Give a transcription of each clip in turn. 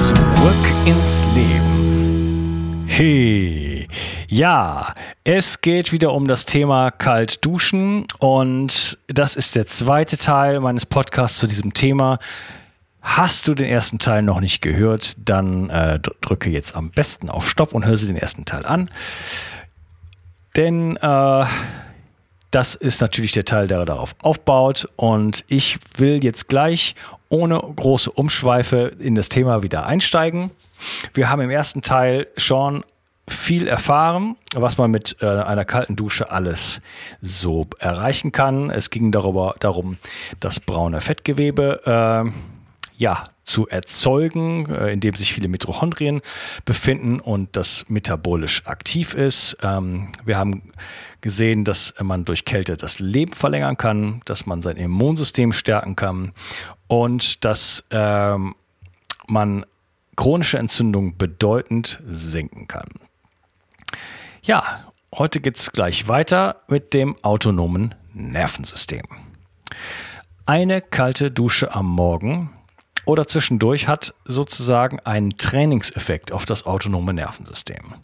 Zurück ins Leben. Hey, ja, es geht wieder um das Thema kalt duschen und das ist der zweite Teil meines Podcasts zu diesem Thema. Hast du den ersten Teil noch nicht gehört, dann äh, drücke jetzt am besten auf Stopp und hör sie den ersten Teil an. Denn äh, das ist natürlich der Teil, der darauf aufbaut. Und ich will jetzt gleich ohne große Umschweife in das Thema wieder einsteigen. Wir haben im ersten Teil schon viel erfahren, was man mit äh, einer kalten Dusche alles so erreichen kann. Es ging darüber, darum, das braune Fettgewebe äh, ja, zu erzeugen, äh, in dem sich viele Mitochondrien befinden und das metabolisch aktiv ist. Ähm, wir haben gesehen, dass man durch Kälte das Leben verlängern kann, dass man sein Immunsystem stärken kann und dass ähm, man chronische Entzündungen bedeutend senken kann. Ja, heute geht es gleich weiter mit dem autonomen Nervensystem. Eine kalte Dusche am Morgen oder zwischendurch hat sozusagen einen Trainingseffekt auf das autonome Nervensystem.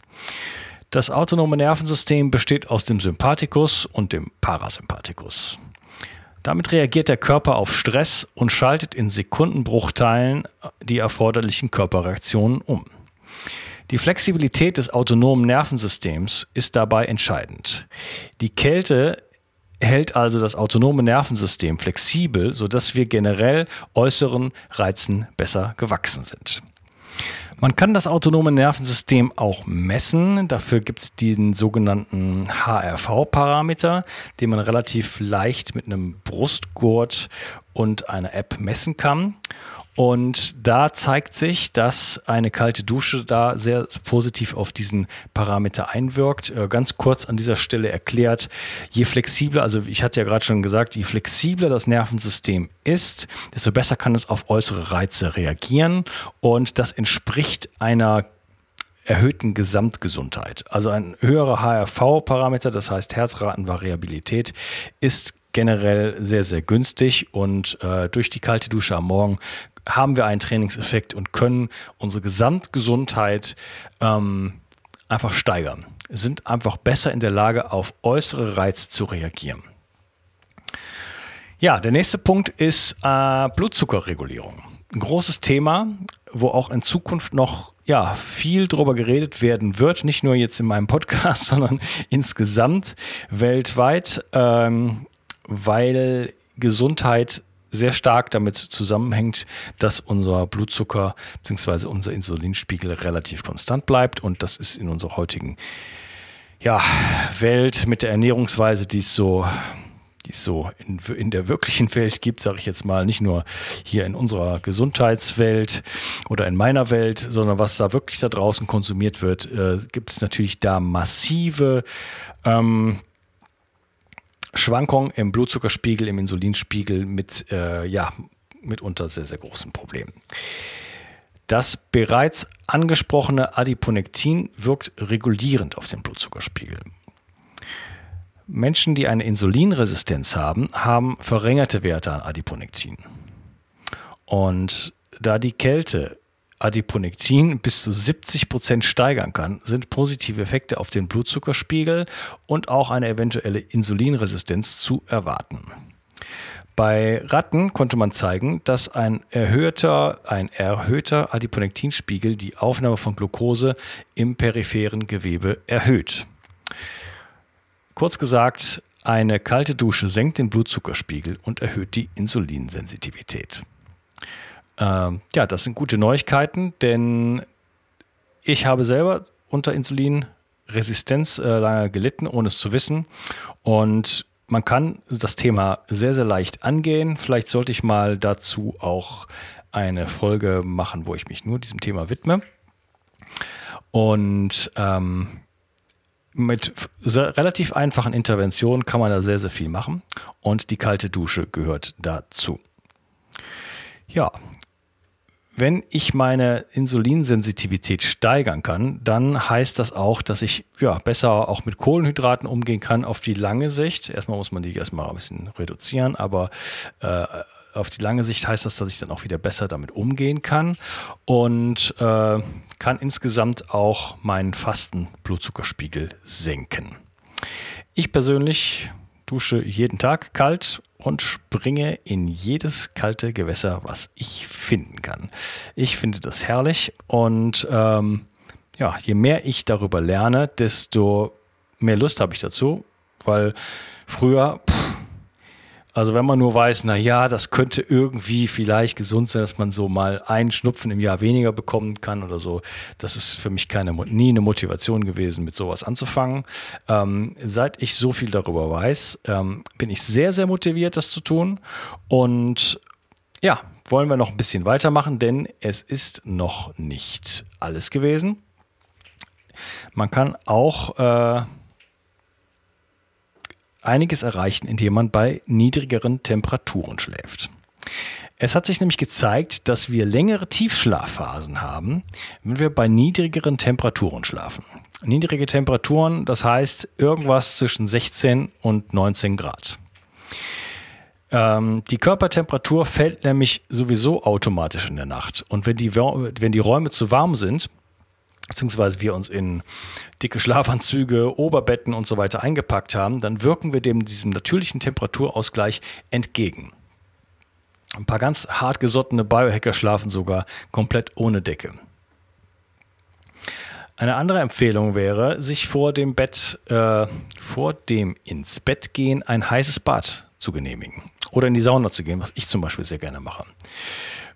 Das autonome Nervensystem besteht aus dem Sympathikus und dem Parasympathikus. Damit reagiert der Körper auf Stress und schaltet in Sekundenbruchteilen die erforderlichen Körperreaktionen um. Die Flexibilität des autonomen Nervensystems ist dabei entscheidend. Die Kälte hält also das autonome Nervensystem flexibel, sodass wir generell äußeren Reizen besser gewachsen sind. Man kann das autonome Nervensystem auch messen. Dafür gibt es den sogenannten HRV-Parameter, den man relativ leicht mit einem Brustgurt und einer App messen kann. Und da zeigt sich, dass eine kalte Dusche da sehr positiv auf diesen Parameter einwirkt. Äh, ganz kurz an dieser Stelle erklärt, je flexibler, also ich hatte ja gerade schon gesagt, je flexibler das Nervensystem ist, desto besser kann es auf äußere Reize reagieren. Und das entspricht einer erhöhten Gesamtgesundheit. Also ein höherer HRV-Parameter, das heißt Herzratenvariabilität, ist generell sehr, sehr günstig und äh, durch die kalte Dusche am Morgen haben wir einen Trainingseffekt und können unsere Gesamtgesundheit ähm, einfach steigern. Sind einfach besser in der Lage, auf äußere Reize zu reagieren. Ja, der nächste Punkt ist äh, Blutzuckerregulierung. Ein großes Thema, wo auch in Zukunft noch ja, viel drüber geredet werden wird, nicht nur jetzt in meinem Podcast, sondern insgesamt weltweit, ähm, weil Gesundheit sehr stark damit zusammenhängt, dass unser Blutzucker bzw. unser Insulinspiegel relativ konstant bleibt. Und das ist in unserer heutigen ja, Welt mit der Ernährungsweise, die es so, die es so in, in der wirklichen Welt gibt, sage ich jetzt mal, nicht nur hier in unserer Gesundheitswelt oder in meiner Welt, sondern was da wirklich da draußen konsumiert wird, äh, gibt es natürlich da massive ähm, Schwankungen im Blutzuckerspiegel, im Insulinspiegel mit, äh, ja, mitunter sehr, sehr großen Problemen. Das bereits angesprochene Adiponektin wirkt regulierend auf den Blutzuckerspiegel. Menschen, die eine Insulinresistenz haben, haben verringerte Werte an Adiponektin. Und da die Kälte Adiponektin bis zu 70 Prozent steigern kann, sind positive Effekte auf den Blutzuckerspiegel und auch eine eventuelle Insulinresistenz zu erwarten. Bei Ratten konnte man zeigen, dass ein erhöhter, ein erhöhter Adiponektinspiegel die Aufnahme von Glucose im peripheren Gewebe erhöht. Kurz gesagt, eine kalte Dusche senkt den Blutzuckerspiegel und erhöht die Insulinsensitivität. Ähm, ja, das sind gute Neuigkeiten, denn ich habe selber unter Insulinresistenz äh, lange gelitten, ohne es zu wissen. Und man kann das Thema sehr, sehr leicht angehen. Vielleicht sollte ich mal dazu auch eine Folge machen, wo ich mich nur diesem Thema widme. Und ähm, mit relativ einfachen Interventionen kann man da sehr, sehr viel machen. Und die kalte Dusche gehört dazu. Ja, wenn ich meine Insulinsensitivität steigern kann, dann heißt das auch, dass ich ja, besser auch mit Kohlenhydraten umgehen kann auf die lange Sicht. Erstmal muss man die erstmal ein bisschen reduzieren, aber äh, auf die lange Sicht heißt das, dass ich dann auch wieder besser damit umgehen kann und äh, kann insgesamt auch meinen fasten Blutzuckerspiegel senken. Ich persönlich dusche jeden Tag kalt und springe in jedes kalte Gewässer, was ich finden kann. Ich finde das herrlich und ähm, ja, je mehr ich darüber lerne, desto mehr Lust habe ich dazu, weil früher pff, also wenn man nur weiß, na ja, das könnte irgendwie vielleicht gesund sein, dass man so mal einen Schnupfen im Jahr weniger bekommen kann oder so, das ist für mich keine, nie eine Motivation gewesen, mit sowas anzufangen. Ähm, seit ich so viel darüber weiß, ähm, bin ich sehr, sehr motiviert, das zu tun. Und ja, wollen wir noch ein bisschen weitermachen, denn es ist noch nicht alles gewesen. Man kann auch äh, einiges erreichen, indem man bei niedrigeren Temperaturen schläft. Es hat sich nämlich gezeigt, dass wir längere Tiefschlafphasen haben, wenn wir bei niedrigeren Temperaturen schlafen. Niedrige Temperaturen, das heißt irgendwas zwischen 16 und 19 Grad. Ähm, die Körpertemperatur fällt nämlich sowieso automatisch in der Nacht. Und wenn die, wenn die Räume zu warm sind, beziehungsweise wir uns in dicke Schlafanzüge, Oberbetten und so weiter eingepackt haben, dann wirken wir dem diesem natürlichen Temperaturausgleich entgegen. Ein paar ganz hartgesottene Biohacker schlafen sogar komplett ohne Decke. Eine andere Empfehlung wäre, sich vor dem Bett, äh, vor dem ins Bett gehen, ein heißes Bad zu genehmigen. Oder in die Sauna zu gehen, was ich zum Beispiel sehr gerne mache.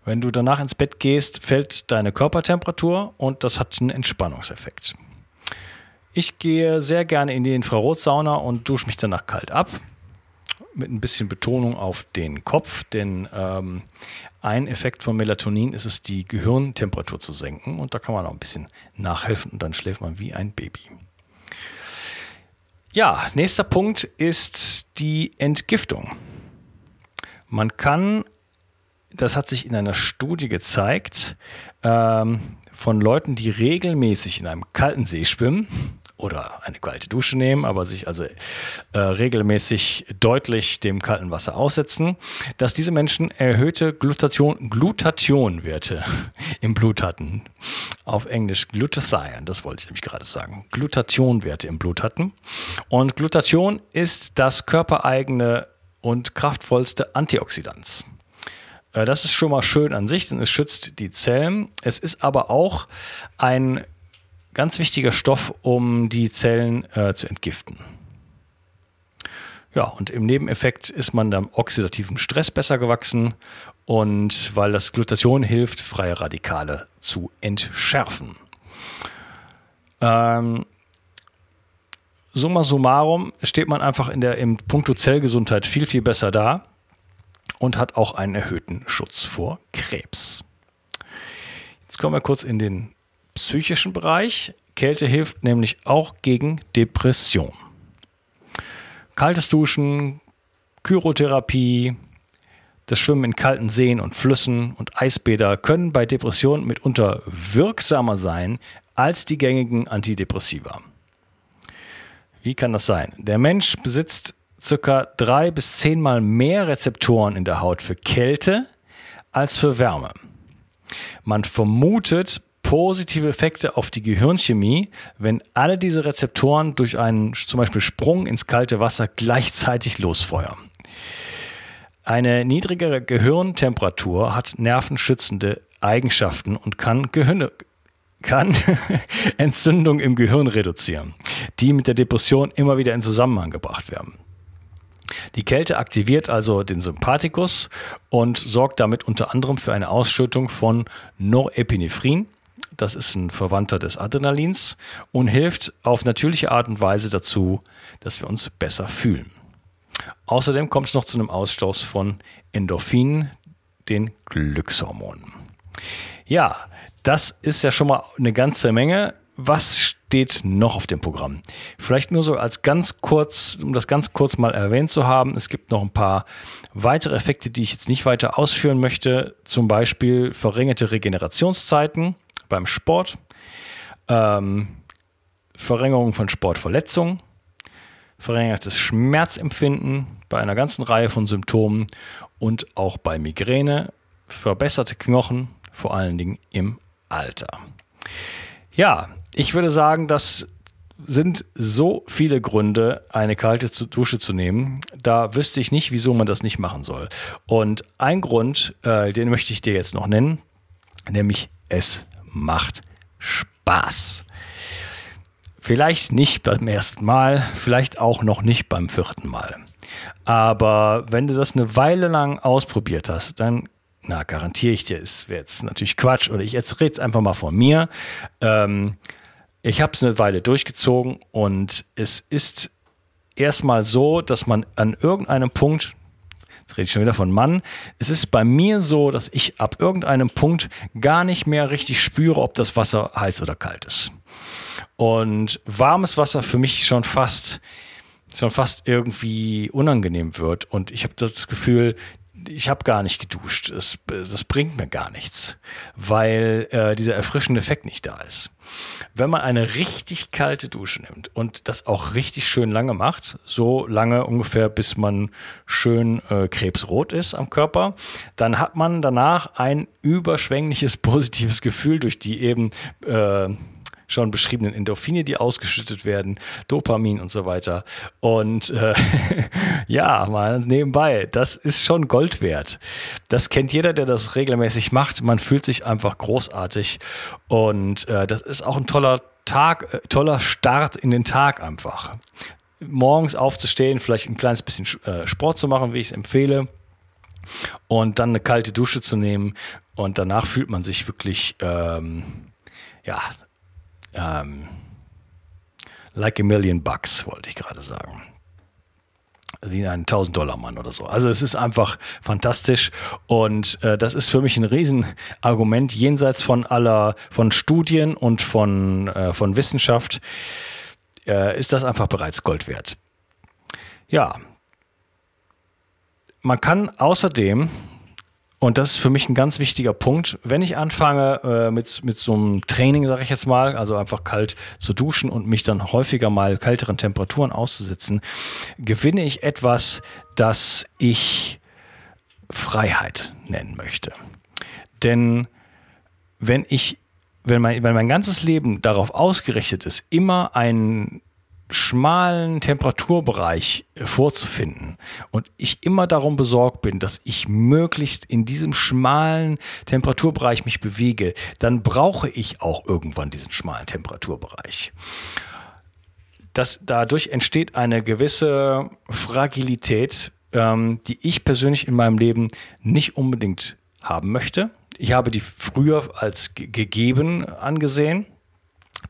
Wenn du danach ins Bett gehst, fällt deine Körpertemperatur und das hat einen Entspannungseffekt. Ich gehe sehr gerne in die Infrarotsauna und dusche mich danach kalt ab. Mit ein bisschen Betonung auf den Kopf, denn ähm, ein Effekt von Melatonin ist es, die Gehirntemperatur zu senken. Und da kann man auch ein bisschen nachhelfen und dann schläft man wie ein Baby. Ja, nächster Punkt ist die Entgiftung. Man kann das hat sich in einer Studie gezeigt, ähm, von Leuten, die regelmäßig in einem kalten See schwimmen oder eine kalte Dusche nehmen, aber sich also äh, regelmäßig deutlich dem kalten Wasser aussetzen, dass diese Menschen erhöhte Glutation, Glutathionwerte im Blut hatten. Auf Englisch Glutathione, das wollte ich nämlich gerade sagen. Glutathionwerte im Blut hatten. Und Glutathion ist das körpereigene und kraftvollste Antioxidant. Äh, das ist schon mal schön an sich, denn es schützt die Zellen. Es ist aber auch ein ganz wichtiger Stoff, um die Zellen äh, zu entgiften. Ja, und im Nebeneffekt ist man dem oxidativen Stress besser gewachsen und weil das Glutathion hilft, freie Radikale zu entschärfen. Ähm, summa summarum steht man einfach in der im Punkto Zellgesundheit viel, viel besser da und hat auch einen erhöhten Schutz vor Krebs. Jetzt kommen wir kurz in den psychischen Bereich. Kälte hilft nämlich auch gegen Depression. Kaltes Duschen, Chirotherapie, das Schwimmen in kalten Seen und Flüssen und Eisbäder können bei Depressionen mitunter wirksamer sein als die gängigen Antidepressiva. Wie kann das sein? Der Mensch besitzt circa drei bis zehnmal mehr Rezeptoren in der Haut für Kälte als für Wärme. Man vermutet positive Effekte auf die Gehirnchemie, wenn alle diese Rezeptoren durch einen zum Beispiel Sprung ins kalte Wasser gleichzeitig losfeuern. Eine niedrigere Gehirntemperatur hat nervenschützende Eigenschaften und kann, Gehirne, kann Entzündung im Gehirn reduzieren, die mit der Depression immer wieder in Zusammenhang gebracht werden. Die Kälte aktiviert also den Sympathikus und sorgt damit unter anderem für eine Ausschüttung von Norepinephrin. Das ist ein Verwandter des Adrenalins und hilft auf natürliche Art und Weise dazu, dass wir uns besser fühlen. Außerdem kommt es noch zu einem Ausstoß von Endorphinen, den Glückshormonen. Ja, das ist ja schon mal eine ganze Menge. Was steht noch auf dem Programm? Vielleicht nur so als ganz kurz, um das ganz kurz mal erwähnt zu haben. Es gibt noch ein paar weitere Effekte, die ich jetzt nicht weiter ausführen möchte. Zum Beispiel verringerte Regenerationszeiten beim Sport, ähm, Verringerung von Sportverletzungen, verringertes Schmerzempfinden bei einer ganzen Reihe von Symptomen und auch bei Migräne, verbesserte Knochen, vor allen Dingen im Alter. Ja, ich würde sagen, das sind so viele Gründe, eine kalte Dusche zu nehmen. Da wüsste ich nicht, wieso man das nicht machen soll. Und ein Grund, äh, den möchte ich dir jetzt noch nennen, nämlich es macht Spaß. Vielleicht nicht beim ersten Mal, vielleicht auch noch nicht beim vierten Mal. Aber wenn du das eine Weile lang ausprobiert hast, dann na, garantiere ich dir, es wäre jetzt natürlich Quatsch oder ich jetzt rede es einfach mal von mir. Ähm, ich habe es eine Weile durchgezogen und es ist erstmal so, dass man an irgendeinem Punkt, jetzt rede ich schon wieder von Mann, es ist bei mir so, dass ich ab irgendeinem Punkt gar nicht mehr richtig spüre, ob das Wasser heiß oder kalt ist. Und warmes Wasser für mich schon fast schon fast irgendwie unangenehm wird. Und ich habe das Gefühl, ich habe gar nicht geduscht. Es, das bringt mir gar nichts, weil äh, dieser erfrischende Effekt nicht da ist. Wenn man eine richtig kalte Dusche nimmt und das auch richtig schön lange macht, so lange ungefähr, bis man schön äh, krebsrot ist am Körper, dann hat man danach ein überschwängliches positives Gefühl durch die eben äh, schon beschriebenen Endorphine, die ausgeschüttet werden, Dopamin und so weiter. Und äh, ja, mal nebenbei, das ist schon Gold wert. Das kennt jeder, der das regelmäßig macht. Man fühlt sich einfach großartig und äh, das ist auch ein toller Tag, äh, toller Start in den Tag einfach. Morgens aufzustehen, vielleicht ein kleines bisschen äh, Sport zu machen, wie ich es empfehle und dann eine kalte Dusche zu nehmen und danach fühlt man sich wirklich ähm, ja ähm, like a million bucks, wollte ich gerade sagen. Wie ein 1000-Dollar-Mann oder so. Also es ist einfach fantastisch und äh, das ist für mich ein Riesenargument jenseits von aller, von Studien und von, äh, von Wissenschaft äh, ist das einfach bereits Gold wert. Ja, man kann außerdem und das ist für mich ein ganz wichtiger Punkt. Wenn ich anfange äh, mit, mit so einem Training, sage ich jetzt mal, also einfach kalt zu duschen und mich dann häufiger mal kälteren Temperaturen auszusetzen, gewinne ich etwas, das ich Freiheit nennen möchte. Denn wenn ich, wenn mein, wenn mein ganzes Leben darauf ausgerichtet ist, immer ein schmalen Temperaturbereich vorzufinden und ich immer darum besorgt bin, dass ich möglichst in diesem schmalen Temperaturbereich mich bewege, dann brauche ich auch irgendwann diesen schmalen Temperaturbereich. Das, dadurch entsteht eine gewisse Fragilität, ähm, die ich persönlich in meinem Leben nicht unbedingt haben möchte. Ich habe die früher als gegeben angesehen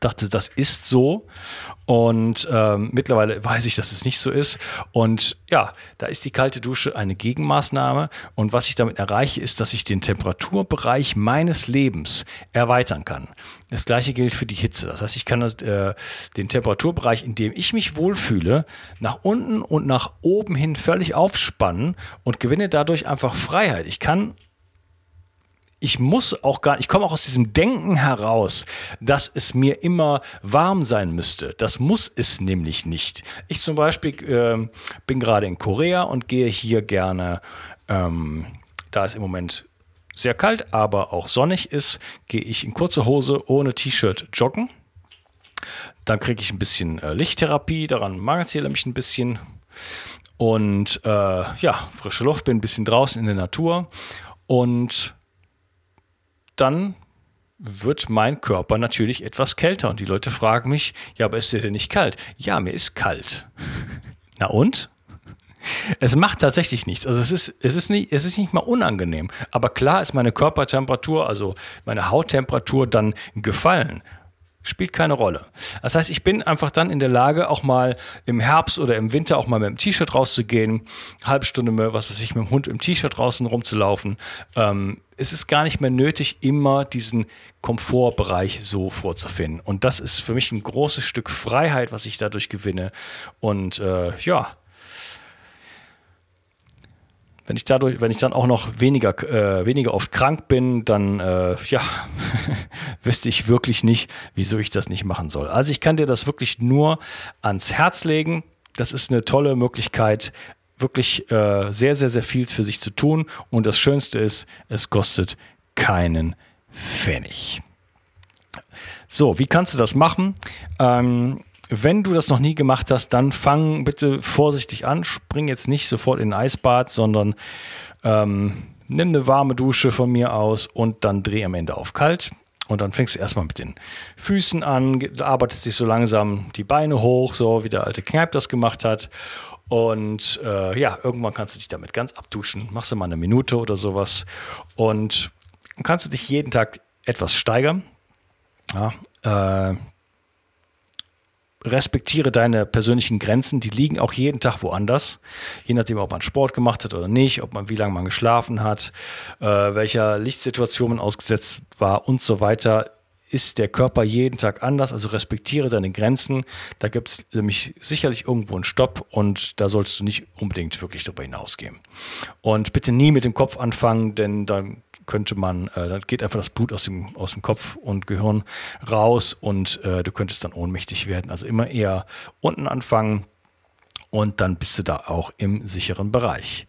dachte, das ist so. Und ähm, mittlerweile weiß ich, dass es nicht so ist. Und ja, da ist die kalte Dusche eine Gegenmaßnahme. Und was ich damit erreiche, ist, dass ich den Temperaturbereich meines Lebens erweitern kann. Das gleiche gilt für die Hitze. Das heißt, ich kann äh, den Temperaturbereich, in dem ich mich wohlfühle, nach unten und nach oben hin völlig aufspannen und gewinne dadurch einfach Freiheit. Ich kann ich muss auch gar, ich komme auch aus diesem Denken heraus, dass es mir immer warm sein müsste. Das muss es nämlich nicht. Ich zum Beispiel äh, bin gerade in Korea und gehe hier gerne, ähm, da es im Moment sehr kalt, aber auch sonnig ist, gehe ich in kurze Hose ohne T-Shirt joggen. Dann kriege ich ein bisschen äh, Lichttherapie, daran mangelt es mich ein bisschen. Und äh, ja, frische Luft, bin ein bisschen draußen in der Natur. Und dann wird mein Körper natürlich etwas kälter. Und die Leute fragen mich, ja, aber ist dir denn nicht kalt? Ja, mir ist kalt. Na und? Es macht tatsächlich nichts. Also es ist, es ist nicht, es ist nicht mal unangenehm. Aber klar ist meine Körpertemperatur, also meine Hauttemperatur dann gefallen. Spielt keine Rolle. Das heißt, ich bin einfach dann in der Lage, auch mal im Herbst oder im Winter auch mal mit dem T-Shirt rauszugehen, halbe Stunde mehr, was weiß ich, mit dem Hund im T-Shirt draußen rumzulaufen. Ähm, es ist gar nicht mehr nötig, immer diesen Komfortbereich so vorzufinden. Und das ist für mich ein großes Stück Freiheit, was ich dadurch gewinne. Und äh, ja, wenn ich dadurch, wenn ich dann auch noch weniger, äh, weniger oft krank bin, dann äh, ja, wüsste ich wirklich nicht, wieso ich das nicht machen soll. Also ich kann dir das wirklich nur ans Herz legen. Das ist eine tolle Möglichkeit, wirklich äh, sehr, sehr, sehr viel für sich zu tun. Und das Schönste ist, es kostet keinen Pfennig. So, wie kannst du das machen? Ähm, wenn du das noch nie gemacht hast, dann fang bitte vorsichtig an. Spring jetzt nicht sofort in ein Eisbad, sondern ähm, nimm eine warme Dusche von mir aus und dann dreh am Ende auf kalt. Und dann fängst du erstmal mit den Füßen an, arbeitest dich so langsam die Beine hoch, so wie der alte Kneipp das gemacht hat. Und äh, ja, irgendwann kannst du dich damit ganz abduschen. Machst du mal eine Minute oder sowas. Und kannst du dich jeden Tag etwas steigern. Ja, äh, respektiere deine persönlichen Grenzen, die liegen auch jeden Tag woanders, je nachdem, ob man Sport gemacht hat oder nicht, ob man wie lange man geschlafen hat, äh, welcher Lichtsituation man ausgesetzt war und so weiter ist der Körper jeden Tag anders, also respektiere deine Grenzen. Da gibt es nämlich sicherlich irgendwo einen Stopp und da sollst du nicht unbedingt wirklich darüber hinausgehen. Und bitte nie mit dem Kopf anfangen, denn dann könnte man, äh, dann geht einfach das Blut aus dem, aus dem Kopf und Gehirn raus und äh, du könntest dann ohnmächtig werden. Also immer eher unten anfangen und dann bist du da auch im sicheren Bereich.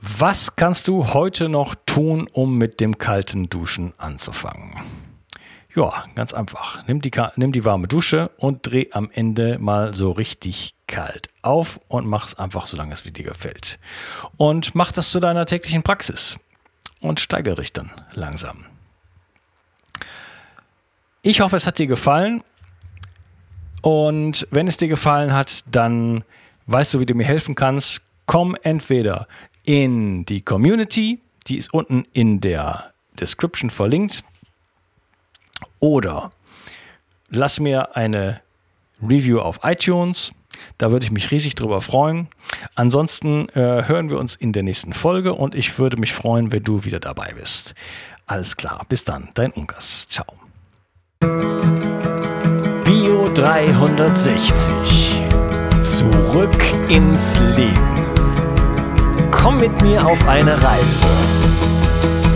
Was kannst du heute noch tun, um mit dem kalten Duschen anzufangen? Ja, ganz einfach. Nimm die, nimm die warme Dusche und dreh am Ende mal so richtig kalt auf und mach es einfach, solange es dir gefällt. Und mach das zu deiner täglichen Praxis und steigere dich dann langsam. Ich hoffe, es hat dir gefallen. Und wenn es dir gefallen hat, dann weißt du, wie du mir helfen kannst. Komm entweder in die Community, die ist unten in der Description verlinkt, oder lass mir eine Review auf iTunes da würde ich mich riesig drüber freuen. Ansonsten äh, hören wir uns in der nächsten Folge und ich würde mich freuen, wenn du wieder dabei bist. Alles klar, bis dann, dein Ungas. Ciao. Bio 360. Zurück ins Leben. Komm mit mir auf eine Reise.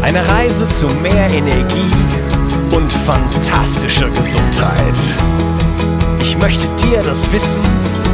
Eine Reise zu mehr Energie und fantastischer Gesundheit. Ich möchte dir das Wissen